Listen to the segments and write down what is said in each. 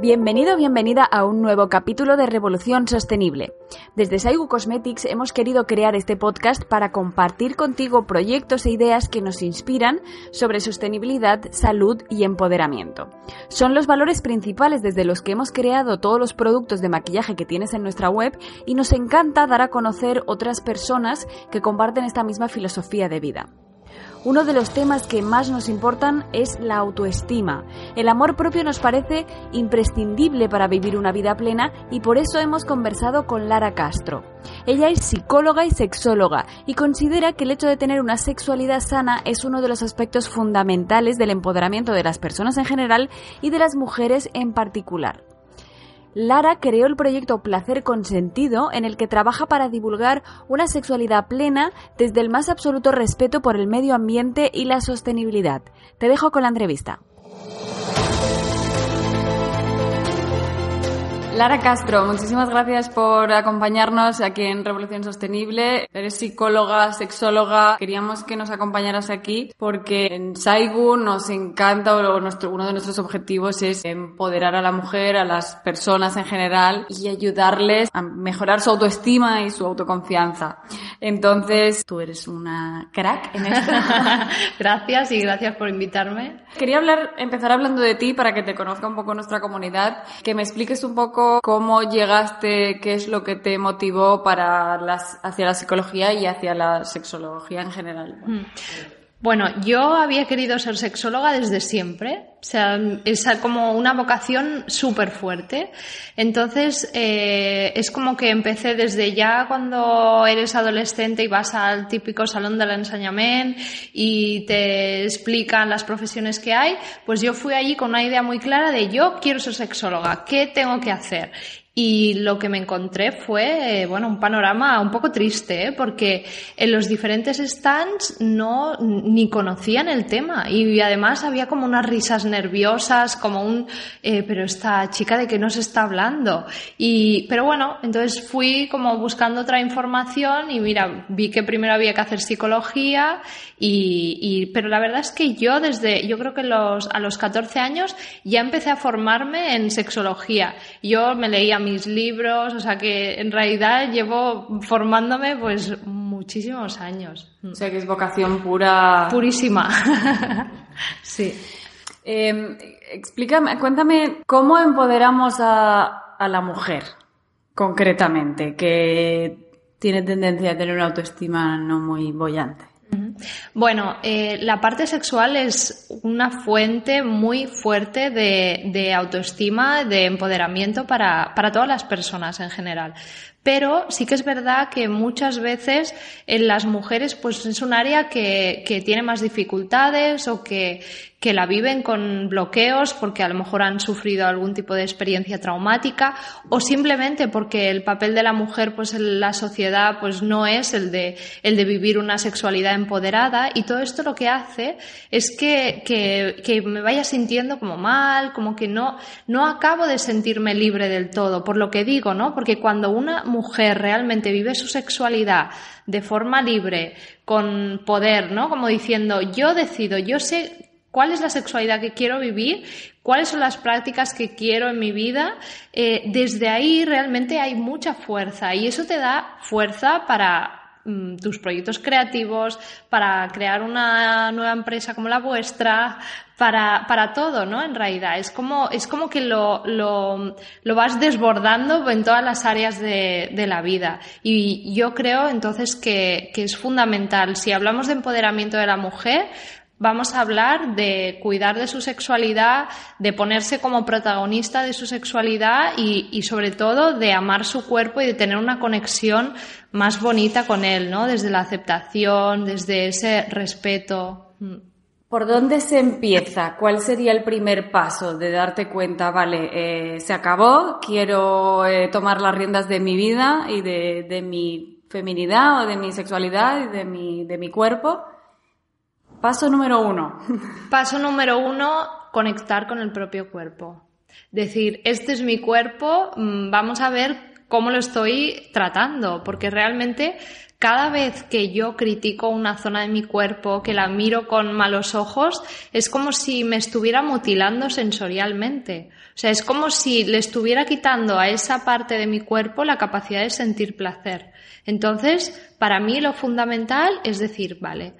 Bienvenido bienvenida a un nuevo capítulo de Revolución Sostenible. Desde Saigu Cosmetics hemos querido crear este podcast para compartir contigo proyectos e ideas que nos inspiran sobre sostenibilidad, salud y empoderamiento. Son los valores principales desde los que hemos creado todos los productos de maquillaje que tienes en nuestra web y nos encanta dar a conocer otras personas que comparten esta misma filosofía de vida. Uno de los temas que más nos importan es la autoestima. El amor propio nos parece imprescindible para vivir una vida plena y por eso hemos conversado con Lara Castro. Ella es psicóloga y sexóloga y considera que el hecho de tener una sexualidad sana es uno de los aspectos fundamentales del empoderamiento de las personas en general y de las mujeres en particular. Lara creó el proyecto Placer con Sentido, en el que trabaja para divulgar una sexualidad plena desde el más absoluto respeto por el medio ambiente y la sostenibilidad. Te dejo con la entrevista. Lara Castro, muchísimas gracias por acompañarnos aquí en Revolución Sostenible. Eres psicóloga, sexóloga. Queríamos que nos acompañaras aquí porque en Saigu nos encanta, o nuestro, uno de nuestros objetivos es empoderar a la mujer, a las personas en general y ayudarles a mejorar su autoestima y su autoconfianza. Entonces, tú eres una crack en esto. gracias y gracias por invitarme. Quería hablar, empezar hablando de ti para que te conozca un poco nuestra comunidad, que me expliques un poco cómo llegaste, qué es lo que te motivó para las, hacia la psicología y hacia la sexología en general. Mm. Bueno, yo había querido ser sexóloga desde siempre, o sea, es como una vocación súper fuerte. Entonces, eh, es como que empecé desde ya cuando eres adolescente y vas al típico salón del enseñamiento y te explican las profesiones que hay, pues yo fui allí con una idea muy clara de yo quiero ser sexóloga, ¿qué tengo que hacer? Y lo que me encontré fue, bueno, un panorama un poco triste, ¿eh? porque en los diferentes stands no ni conocían el tema y además había como unas risas nerviosas, como un, eh, pero esta chica de qué nos está hablando. Y, pero bueno, entonces fui como buscando otra información y mira, vi que primero había que hacer psicología y, y pero la verdad es que yo desde, yo creo que los, a los 14 años ya empecé a formarme en sexología. Yo me leía mis libros, o sea que en realidad llevo formándome pues muchísimos años. O sea que es vocación pura. Purísima. sí. Em, explícame, cuéntame cómo empoderamos a, a la mujer concretamente, que tiene tendencia a tener una autoestima no muy bollante. Bueno, eh, la parte sexual es una fuente muy fuerte de, autoestima, de empoderamiento para, todas las personas en general. Pero sí que es verdad que muchas veces en las mujeres pues es un área que, tiene más dificultades o que, que la viven con bloqueos porque a lo mejor han sufrido algún tipo de experiencia traumática o simplemente porque el papel de la mujer pues en la sociedad pues no es el de, el de vivir una sexualidad empoderada y todo esto lo que hace es que, que, me vaya sintiendo como mal, como que no, no acabo de sentirme libre del todo, por lo que digo, ¿no? Porque cuando una mujer realmente vive su sexualidad de forma libre, con poder, ¿no? Como diciendo, yo decido, yo sé cuál es la sexualidad que quiero vivir, cuáles son las prácticas que quiero en mi vida, eh, desde ahí realmente hay mucha fuerza y eso te da fuerza para mm, tus proyectos creativos, para crear una nueva empresa como la vuestra, para, para todo, ¿no? En realidad, es como, es como que lo, lo, lo vas desbordando en todas las áreas de, de, la vida. Y yo creo entonces que, que es fundamental. Si hablamos de empoderamiento de la mujer, vamos a hablar de cuidar de su sexualidad, de ponerse como protagonista de su sexualidad y, y, sobre todo de amar su cuerpo y de tener una conexión más bonita con él, ¿no? Desde la aceptación, desde ese respeto. ¿Por dónde se empieza? ¿Cuál sería el primer paso de darte cuenta, vale, eh, se acabó, quiero eh, tomar las riendas de mi vida y de, de mi feminidad o de mi sexualidad y de mi, de mi cuerpo? Paso número uno. Paso número uno, conectar con el propio cuerpo. Decir, este es mi cuerpo, mm, vamos a ver cómo lo estoy tratando, porque realmente cada vez que yo critico una zona de mi cuerpo, que la miro con malos ojos, es como si me estuviera mutilando sensorialmente. O sea, es como si le estuviera quitando a esa parte de mi cuerpo la capacidad de sentir placer. Entonces, para mí lo fundamental es decir, vale,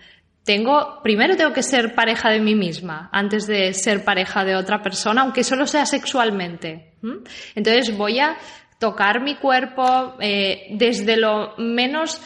tengo, primero tengo que ser pareja de mí misma antes de ser pareja de otra persona, aunque solo sea sexualmente. Entonces voy a tocar mi cuerpo eh, desde lo menos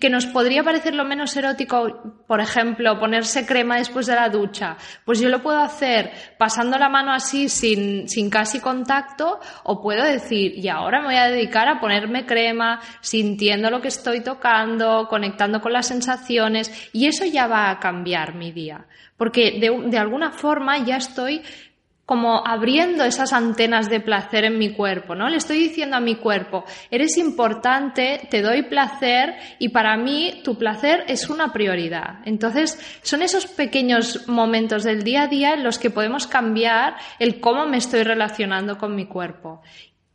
que nos podría parecer lo menos erótico, por ejemplo, ponerse crema después de la ducha, pues yo lo puedo hacer pasando la mano así sin, sin casi contacto o puedo decir, y ahora me voy a dedicar a ponerme crema, sintiendo lo que estoy tocando, conectando con las sensaciones y eso ya va a cambiar mi día. Porque de, de alguna forma ya estoy como abriendo esas antenas de placer en mi cuerpo, ¿no? Le estoy diciendo a mi cuerpo, eres importante, te doy placer y para mí tu placer es una prioridad. Entonces, son esos pequeños momentos del día a día en los que podemos cambiar el cómo me estoy relacionando con mi cuerpo.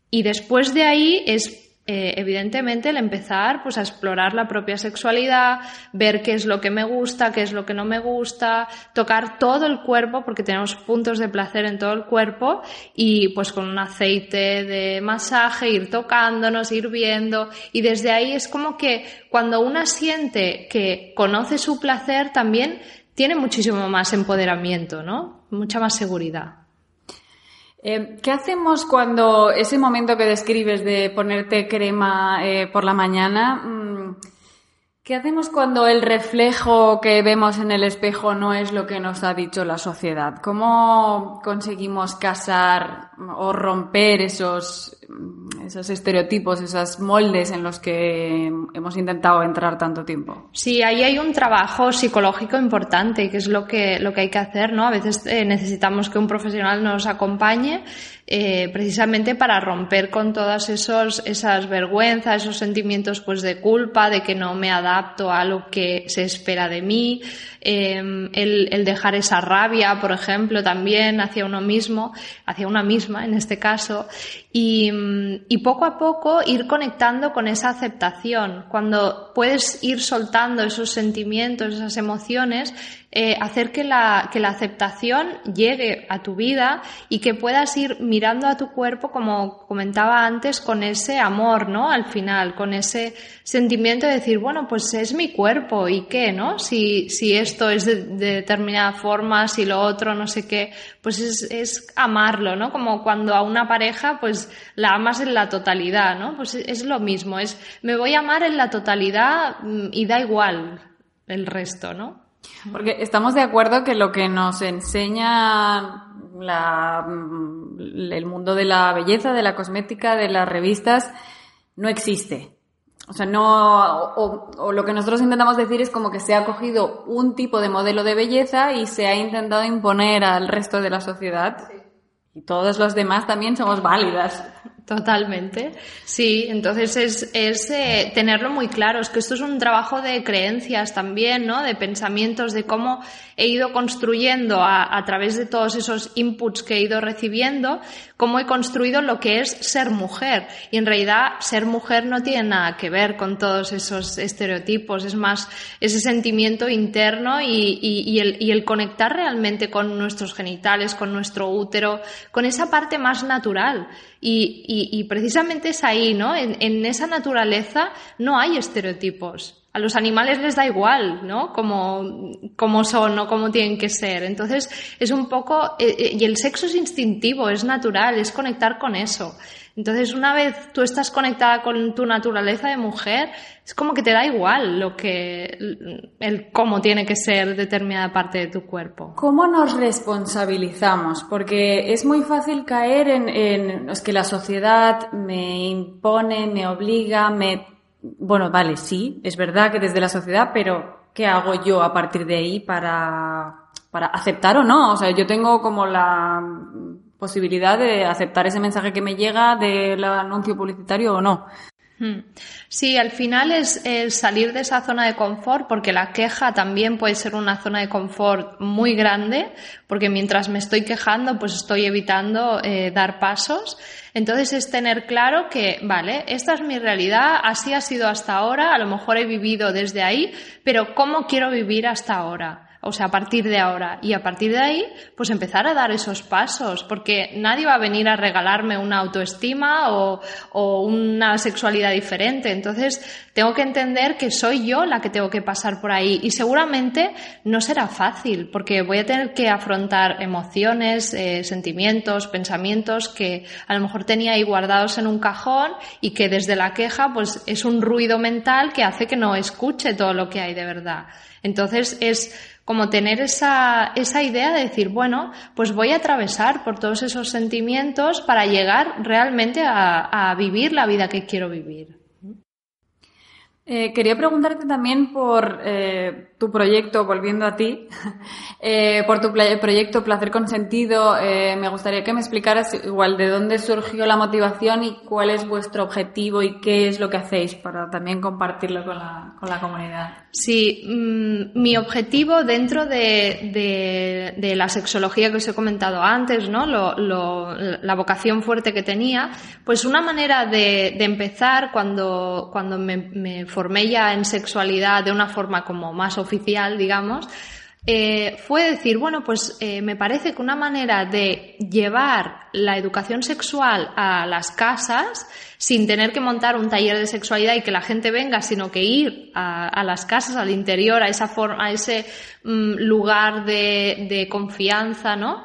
Y después de ahí es eh, evidentemente el empezar pues a explorar la propia sexualidad, ver qué es lo que me gusta, qué es lo que no me gusta, tocar todo el cuerpo porque tenemos puntos de placer en todo el cuerpo y pues con un aceite de masaje ir tocándonos, ir viendo y desde ahí es como que cuando una siente que conoce su placer también tiene muchísimo más empoderamiento, ¿no? Mucha más seguridad. Eh, ¿Qué hacemos cuando ese momento que describes de ponerte crema eh, por la mañana, mm, qué hacemos cuando el reflejo que vemos en el espejo no es lo que nos ha dicho la sociedad? ¿Cómo conseguimos casar o romper esos esos estereotipos, esos moldes en los que hemos intentado entrar tanto tiempo. Sí, ahí hay un trabajo psicológico importante, que es lo que, lo que hay que hacer, ¿no? A veces eh, necesitamos que un profesional nos acompañe eh, precisamente para romper con todas esos, esas vergüenzas, esos sentimientos pues de culpa, de que no me adapto a lo que se espera de mí, em, el, el, dejar esa rabia, por ejemplo, también hacia uno mismo, hacia una misma en este caso, y, y poco a poco ir conectando con esa aceptación. Cuando puedes ir soltando esos sentimientos, esas emociones, eh, hacer que la, que la aceptación llegue a tu vida y que puedas ir mirando a tu cuerpo, como comentaba antes, con ese amor, ¿no? Al final, con ese sentimiento de decir, bueno, pues es mi cuerpo y qué, ¿no? Si, si esto es de, determinada forma, si lo otro, no sé qué, pues es, es amarlo, ¿no? Como cuando a una pareja, pues la amas en la totalidad, ¿no? Pues es lo mismo, es me voy a amar en la totalidad mm, y da igual el resto, ¿no? Porque estamos de acuerdo que lo que nos enseña el mundo de la belleza, de la cosmética, de las revistas, no existe. O sea, no, o, lo que nosotros intentamos decir es como que se ha cogido un tipo de modelo de belleza y se ha intentado imponer al resto de la sociedad. Y todos los demás también somos válidas. Totalmente. Sí, entonces es, es eh, tenerlo muy claro. Es que esto es un trabajo de creencias también, ¿no? De pensamientos, de cómo he ido construyendo a, a, través de todos esos inputs que he ido recibiendo, cómo he construido lo que es ser mujer. Y en realidad ser mujer no tiene nada que ver con todos esos estereotipos. Es más ese sentimiento interno y, el, conectar realmente con nuestros genitales, con nuestro útero, con esa parte más natural. Y, precisamente es ahí, ¿no? En, esa naturaleza no hay estereotipos. A los animales les da igual, ¿no? Como, como son o cómo tienen que ser. Entonces, es un poco, eh, eh, y el sexo es instintivo, es natural, es conectar con eso. Entonces, una vez tú estás conectada con tu naturaleza de mujer, es como que te da igual lo que, el cómo tiene que ser determinada parte de tu cuerpo. ¿Cómo nos responsabilizamos? Porque es muy fácil caer en, en es que la sociedad me impone, me obliga, me, bueno, vale, sí, es verdad que desde la sociedad, pero ¿qué hago yo a partir de ahí para, para aceptar o no? O sea, yo tengo como la posibilidad de aceptar ese mensaje que me llega del anuncio publicitario o no. Sí, al final es, salir de esa zona de confort, porque la queja también puede ser una zona de confort muy grande, porque mientras me estoy quejando, pues estoy evitando eh, dar pasos. Entonces es tener claro que, vale, esta es mi realidad, así ha sido hasta ahora, a lo mejor he vivido desde ahí, pero ¿cómo quiero vivir hasta ahora? O sea, a partir de ahora. Y a partir de ahí, pues empezar a dar esos pasos, porque nadie va a venir a regalarme una autoestima o, una sexualidad diferente. Entonces, tengo que entender que soy yo la que tengo que pasar por ahí. Y seguramente no será fácil, porque voy a tener que afrontar emociones, eh, sentimientos, pensamientos que a lo mejor tenía ahí guardados en un cajón y que desde la queja, pues es un ruido mental que hace que no escuche todo lo que hay de verdad. Entonces, es como tener esa, esa idea de decir, bueno, pues voy a atravesar por todos esos sentimientos para llegar realmente a, a vivir la vida que quiero vivir. Eh, quería preguntarte también por eh, tu proyecto, volviendo a ti, eh, por tu proyecto Placer con Sentido. me gustaría que me explicaras igual de dónde surgió la motivación y cuál es vuestro objetivo y qué es lo que hacéis para también compartirlo con la, con la comunidad. Sí, mm, mi objetivo dentro de, de, la sexología que os he comentado antes, ¿no? Lo, la vocación fuerte que tenía, pues una manera de, empezar cuando, cuando me, me formé ya en sexualidad de una forma como más oficial, digamos, eh, fue decir, bueno, pues eh, me parece que una manera de llevar la educación sexual a las casas, sin tener que montar un taller de sexualidad y que la gente venga, sino que ir a, las casas, al interior, a, esa forma, a ese mm, lugar de, de confianza, ¿no?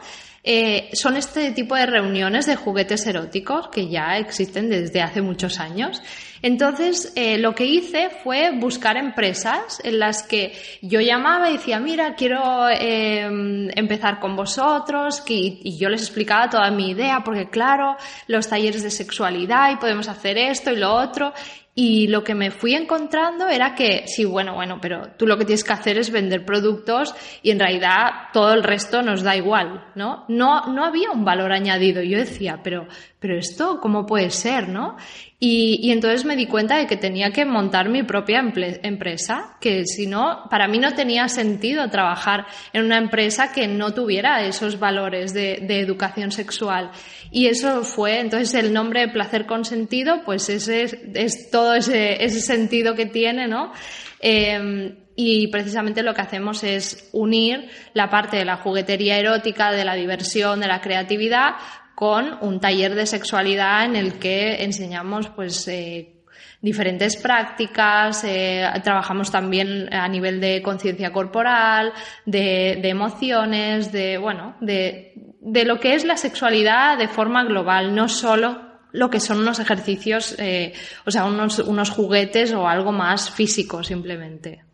Eh, son este tipo de reuniones de juguetes eróticos que ya existen desde hace muchos años. Entonces, eh, lo que hice fue buscar empresas en las que yo llamaba y decía, mira, quiero em, empezar con vosotros, y yo les explicaba toda mi idea, porque claro, los talleres de sexualidad y podemos hacer esto y lo otro, y lo que me fui encontrando era que, sí, bueno, bueno, pero tú lo que tienes que hacer es vender productos y en realidad todo el resto nos da igual, ¿no? No, no había un valor añadido. Yo decía, pero, pero esto, ¿cómo puede ser, no? Y, y, entonces me di cuenta de que tenía que montar mi propia empresa, que si no, para mí no tenía sentido trabajar en una empresa que no tuviera esos valores de, de educación sexual. Y eso fue, entonces el nombre de Placer Consentido, pues ese es todo ese, sentido que tiene, ¿no? Eh, y precisamente lo que hacemos es unir la parte de la juguetería erótica, de la diversión, de la creatividad, con un taller de sexualidad en el que enseñamos pues eh, diferentes prácticas, eh, trabajamos también a nivel de conciencia corporal, de, emociones, de bueno, de, de, lo que es la sexualidad de forma global, no solo lo que son unos ejercicios, eh, o sea, unos, unos juguetes o algo más físico simplemente.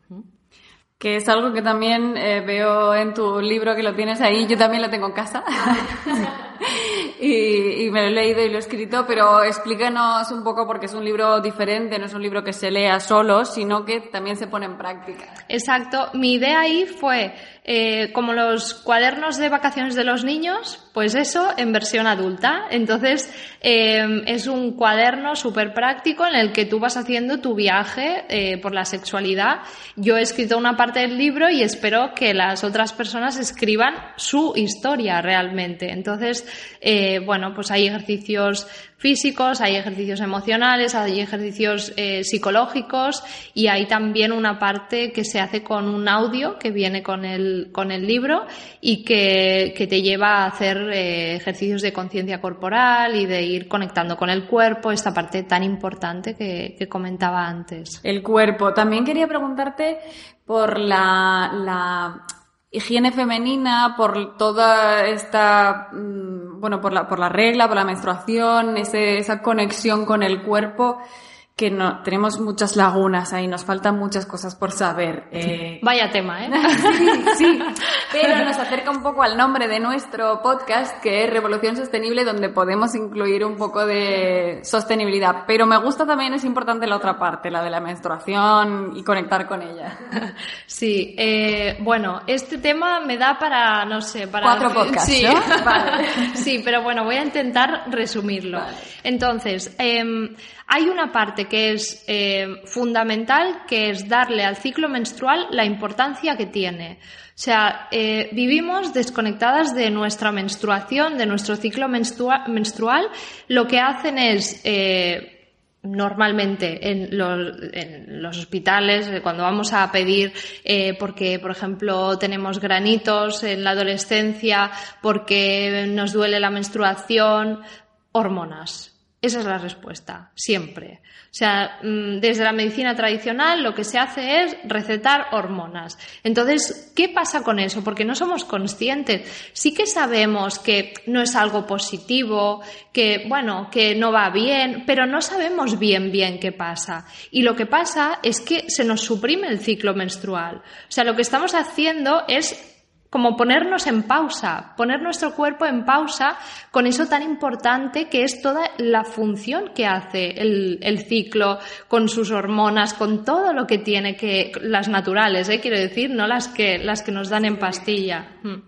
Que es algo que también eh, veo en tu libro que lo tienes ahí, yo también lo tengo en casa. Y, me lo he leído y lo he escrito, pero explícanos un poco porque es un libro diferente, no es un libro que se lea solo, sino que también se pone en práctica. Exacto, mi idea ahí fue eh, como los cuadernos de vacaciones de los niños, pues eso en versión adulta. Entonces eh, es un cuaderno súper práctico en el que tú vas haciendo tu viaje por la sexualidad. Yo he escrito una parte del libro y espero que las otras personas escriban su historia realmente. Entonces, eh, bueno, pues hay ejercicios físicos, hay ejercicios emocionales, hay ejercicios eh, psicológicos y hay también una parte que se hace con un audio que viene con el, con el libro y que, te lleva a hacer eh, ejercicios de conciencia corporal y de ir conectando con el cuerpo, esta parte tan importante que, que comentaba antes. El cuerpo. También quería preguntarte por la, la higiene femenina, por toda esta, mm, bueno, por la, por la regla, por la menstruación, ese, esa conexión con el cuerpo que no, tenemos muchas lagunas ahí, nos faltan muchas cosas por saber. Eh, Vaya tema, ¿eh? sí, pero nos acerca un poco al nombre de nuestro podcast, que es Revolución Sostenible, donde podemos incluir un poco de sostenibilidad. Pero me gusta también, es importante la otra parte, la de la menstruación y conectar con ella. Sí, eh, bueno, este tema me da para, no sé, para... Cuatro podcasts, sí. Sí, pero bueno, voy a intentar resumirlo. Entonces, em, Hay una parte que es eh, fundamental, que es darle al ciclo menstrual la importancia que tiene. O sea, eh, vivimos desconectadas de nuestra menstruación, de nuestro ciclo menstrual. Lo que hacen es eh, normalmente en los, hospitales, cuando vamos a pedir porque, por ejemplo, tenemos granitos en la adolescencia, porque nos duele la menstruación, hormonas. Esa es la respuesta, siempre. O sea, mm, desde la medicina tradicional lo que se hace es recetar hormonas. Entonces, ¿qué pasa con eso? Porque no somos conscientes. Sí que sabemos que no es algo positivo, que, bueno, que no va bien, pero no sabemos bien bien qué pasa. Y lo que pasa es que se nos suprime el ciclo menstrual. O sea, lo que estamos haciendo es como ponernos en pausa, poner nuestro cuerpo en pausa con eso tan importante que es toda la función que hace el, ciclo, con sus hormonas, con todo lo que tiene que, las naturales, ¿eh? quiero decir, no las que, las que nos dan en pastilla. Mm.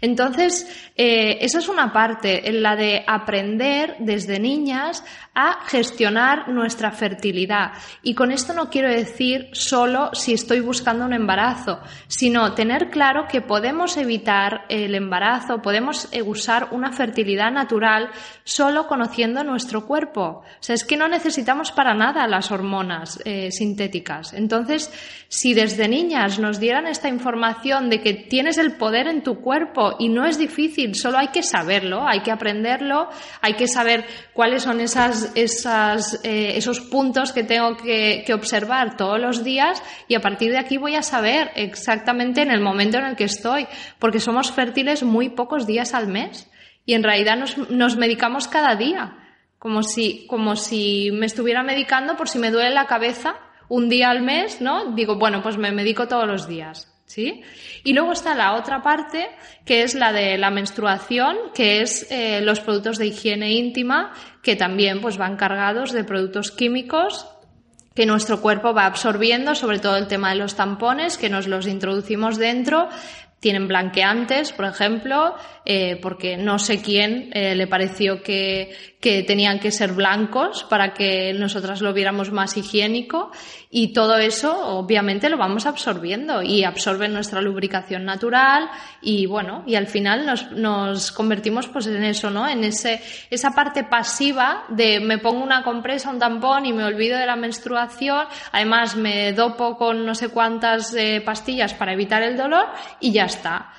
Entonces, eh, esa es una parte, en la de aprender desde niñas a gestionar nuestra fertilidad. Y con esto no quiero decir solo si estoy buscando un embarazo, sino tener claro que podemos evitar el embarazo, podemos usar una fertilidad natural solo conociendo nuestro cuerpo. O sea, es que no necesitamos para nada las hormonas eh, sintéticas. Entonces, si desde niñas nos dieran esta información de que tienes el poder en tu cuerpo y no es difícil, solo hay que saberlo, hay que aprenderlo, hay que saber cuáles son esas, esas, eh, esos puntos que tengo que, que, observar todos los días y a partir de aquí voy a saber exactamente en el momento en el que estoy, porque somos fértiles muy pocos días al mes y en realidad nos, nos medicamos cada día, como si, como si me estuviera medicando por si me duele la cabeza un día al mes, ¿no? Digo, bueno, pues me medico todos los días. ¿Sí? Y luego está la otra parte, que es la de la menstruación, que es eh, los productos de higiene íntima, que también pues, van cargados de productos químicos que nuestro cuerpo va absorbiendo, sobre todo el tema de los tampones, que nos los introducimos dentro, tienen blanqueantes, por ejemplo, eh, porque no sé quién eh, le pareció que, que, tenían que ser blancos para que nosotras lo viéramos más higiénico y todo eso obviamente lo vamos absorbiendo y absorbe nuestra lubricación natural y bueno, y al final nos, nos convertimos pues en eso, ¿no? En ese, esa parte pasiva de me pongo una compresa, un tampón y me olvido de la menstruación, además me dopo con no sé cuántas eh, pastillas para evitar el dolor y ya está.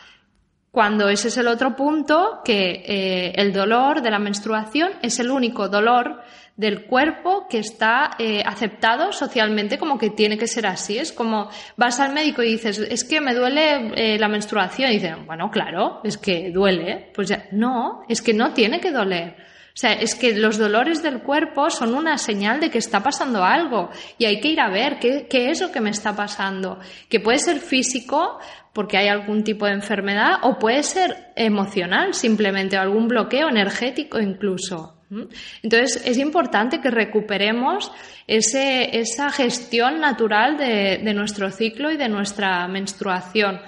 Cuando ese es el otro punto, que eh, el dolor de la menstruación es el único dolor del cuerpo que está eh, aceptado socialmente como que tiene que ser así. Es como vas al médico y dices, es que me duele eh, la menstruación. Y dicen, bueno, claro, es que duele. Pues ya, no, es que no tiene que doler. O sea, es que los dolores del cuerpo son una señal de que está pasando algo y hay que ir a ver qué, qué es lo que me está pasando. Que puede ser físico, porque hay algún tipo de enfermedad o puede ser emocional simplemente o algún bloqueo energético incluso. Entonces es importante que recuperemos ese, esa gestión natural de, nuestro ciclo y de nuestra menstruación,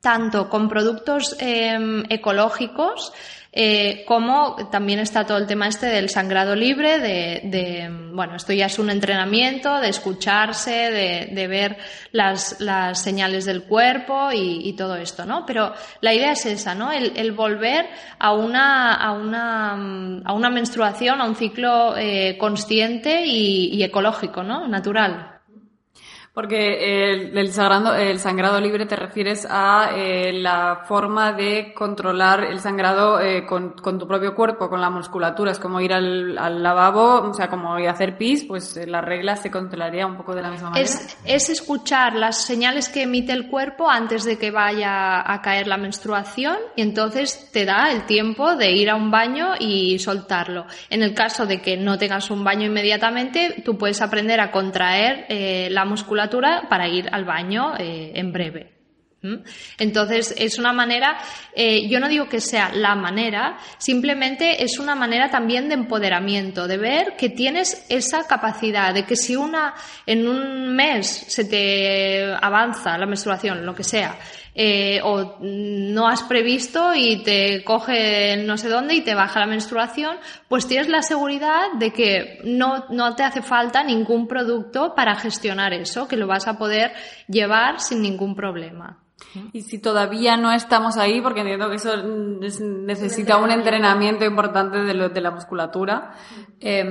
tanto con productos eh, ecológicos eh, como también está todo el tema este del sangrado libre, de, bueno, esto ya es un entrenamiento, de escucharse, de, ver las, las, señales del cuerpo y, todo esto, ¿no? Pero la idea es esa, ¿no? El, volver a una, a, una, a una menstruación, a un ciclo eh, consciente y, y ecológico, ¿no? Natural. Porque el, el, sangrado, el sangrado libre te refieres a eh, la forma de controlar el sangrado eh, con, con, tu propio cuerpo, con la musculatura. Es como ir al, al lavabo, o sea, como ir a hacer pis, pues eh, la regla se controlaría un poco de la misma manera. Es, es escuchar las señales que emite el cuerpo antes de que vaya a caer la menstruación y entonces te da el tiempo de ir a un baño y soltarlo. En el caso de que no tengas un baño inmediatamente, tú puedes aprender a contraer eh, la musculatura para ir al baño eh, en breve. Entonces, es una manera, eh, yo no digo que sea la manera, simplemente es una manera también de empoderamiento, de ver que tienes esa capacidad, de que si una en un mes se te avanza la menstruación, lo que sea, eh, o no has previsto y te coge no sé dónde y te baja la menstruación, pues tienes la seguridad de que no, no te hace falta ningún producto para gestionar eso, que lo vas a poder llevar sin ningún problema. Y si todavía no estamos ahí, porque entiendo que eso necesita un entrenamiento importante de, de la musculatura, eh,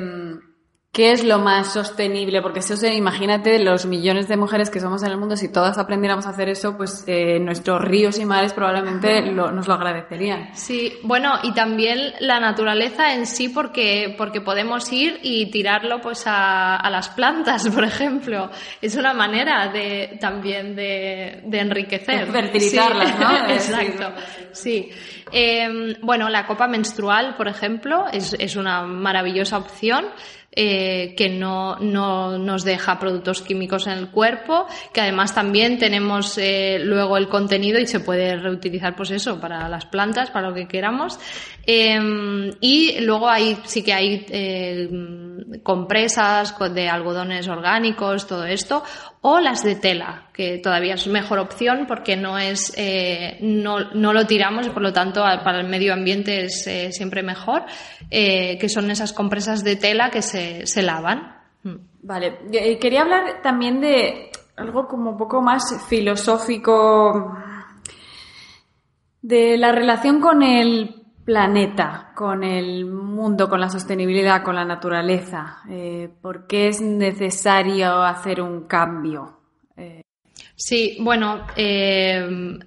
¿Qué es lo más sostenible? Porque eso se, imagínate los millones de mujeres que somos en el mundo, si todas aprendiéramos a hacer eso, pues eh, nuestros ríos y mares probablemente nos lo agradecerían. Sí, bueno, y también la naturaleza en sí, porque, porque podemos ir y tirarlo pues a, a las plantas, por ejemplo. Es una manera de también de, de enriquecer. Fertilizarlas, ¿no? Exacto, sí. Eh, bueno, la copa menstrual, por ejemplo, es, es una maravillosa opción. Eh, que no, no, nos deja productos químicos en el cuerpo, que además también tenemos eh, luego el contenido y se puede reutilizar pues eso para las plantas, para lo que queramos. Em, y luego hay, sí que hay eh, compresas de algodones orgánicos, todo esto, o las de tela, que todavía es mejor opción porque no es, eh, no, no, lo tiramos y por lo tanto para el medio ambiente es eh, siempre mejor, que son esas compresas de tela que se, se lavan. Mm. Vale, quería hablar también de algo como un poco más filosófico de la relación con el planeta, con el mundo, con la sostenibilidad, con la naturaleza? Eh, ¿Por qué es necesario hacer un cambio? Eh... Sí, bueno, eh,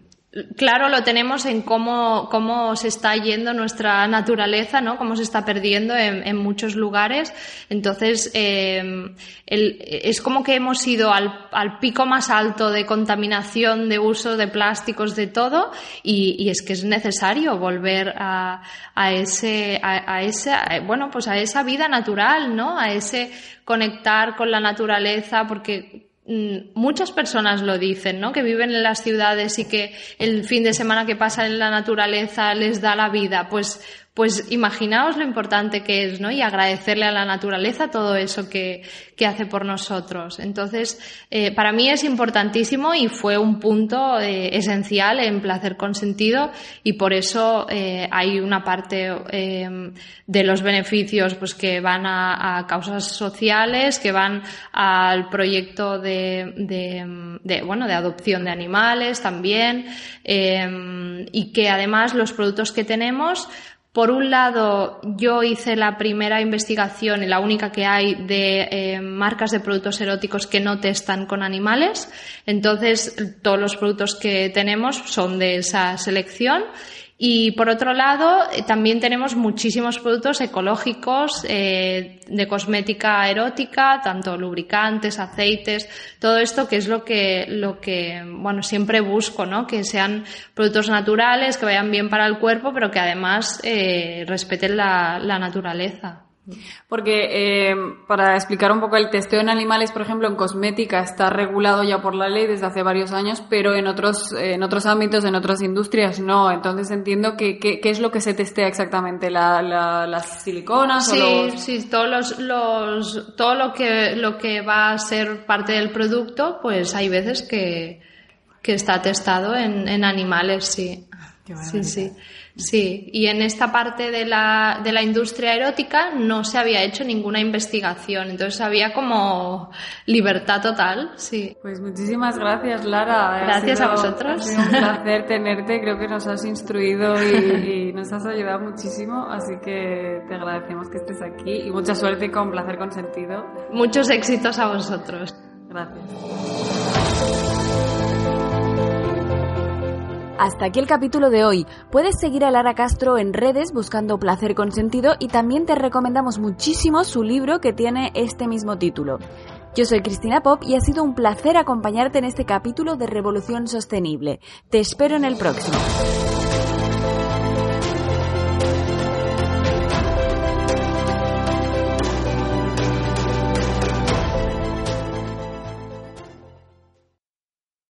claro lo tenemos en cómo, cómo se está yendo nuestra naturaleza, ¿no? Cómo se está perdiendo en, muchos lugares. Entonces, eh, es como que hemos ido al, pico más alto de contaminación, de uso de plásticos, de todo, y, es que es necesario volver a, a ese, a, a ese, bueno, pues a esa vida natural, ¿no? A ese conectar con la naturaleza, porque muchas personas lo dicen, ¿no? Que viven en las ciudades y que el fin de semana que pasan en la naturaleza les da la vida. Pues pues imaginaos lo importante que es, ¿no? Y agradecerle a la naturaleza todo eso que, que hace por nosotros. Entonces, eh, para mí es importantísimo y fue un punto eh, esencial en placer consentido y por eso eh, hay una parte de los beneficios pues que van a, causas sociales, que van al proyecto de, de, de, bueno, de adopción de animales también y que además los productos que tenemos por un lado, yo hice la primera investigación y la única que hay de eh, marcas de productos eróticos que no testan con animales. Entonces, todos los productos que tenemos son de esa selección y por otro lado, eh, también tenemos muchísimos productos ecológicos eh, de cosmética erótica, tanto lubricantes, aceites, todo esto que es lo que, lo que, bueno, siempre busco, ¿no? Que sean productos naturales, que vayan bien para el cuerpo, pero que además eh, respeten la, la naturaleza. Porque eh, para explicar un poco el testeo en animales, por ejemplo, en cosmética está regulado ya por la ley desde hace varios años, pero en otros en otros ámbitos, en otras industrias no. Entonces entiendo que qué es lo que se testea exactamente, la, las siliconas sí, o los... sí, todos los, los todo lo que lo que va a ser parte del producto, pues hay veces que que está testado en, en animales, sí. Sí, sí. Sí, y en esta parte de la, de la industria erótica no se había hecho ninguna investigación, entonces había como libertad total, sí. Pues muchísimas gracias, Lara. Gracias a vosotros. Ha sido un placer tenerte, creo que nos has instruido y, y, nos has ayudado muchísimo, así que te agradecemos que estés aquí y mucha suerte con Placer Consentido. Muchos éxitos a vosotros. Gracias. Hasta aquí el capítulo de hoy. Puedes seguir a Lara Castro en redes buscando placer con sentido y también te recomendamos muchísimo su libro que tiene este mismo título. Yo soy Cristina Pop y ha sido un placer acompañarte en este capítulo de Revolución Sostenible. Te espero en el próximo.